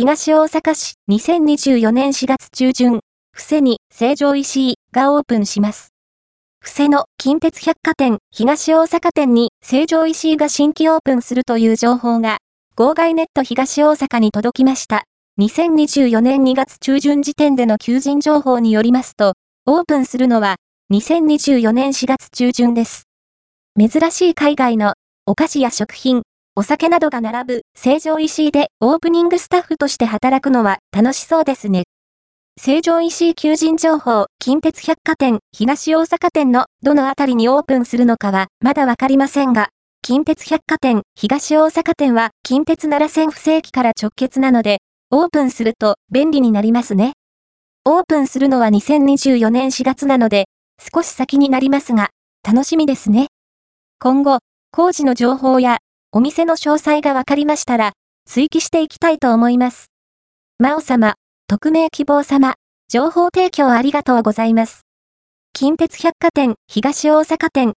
東大阪市2024年4月中旬、布施に成城石井がオープンします。布施の近鉄百貨店東大阪店に成城石井が新規オープンするという情報が、号外ネット東大阪に届きました。2024年2月中旬時点での求人情報によりますと、オープンするのは2024年4月中旬です。珍しい海外のお菓子や食品、お酒などが並ぶ成城石井でオープニングスタッフとして働くのは楽しそうですね。成城石井求人情報、近鉄百貨店、東大阪店のどのあたりにオープンするのかはまだわかりませんが、近鉄百貨店、東大阪店は近鉄奈良線不正規から直結なので、オープンすると便利になりますね。オープンするのは2024年4月なので、少し先になりますが、楽しみですね。今後、工事の情報や、お店の詳細がわかりましたら、追記していきたいと思います。魔王様、匿名希望様、情報提供ありがとうございます。近鉄百貨店、東大阪店、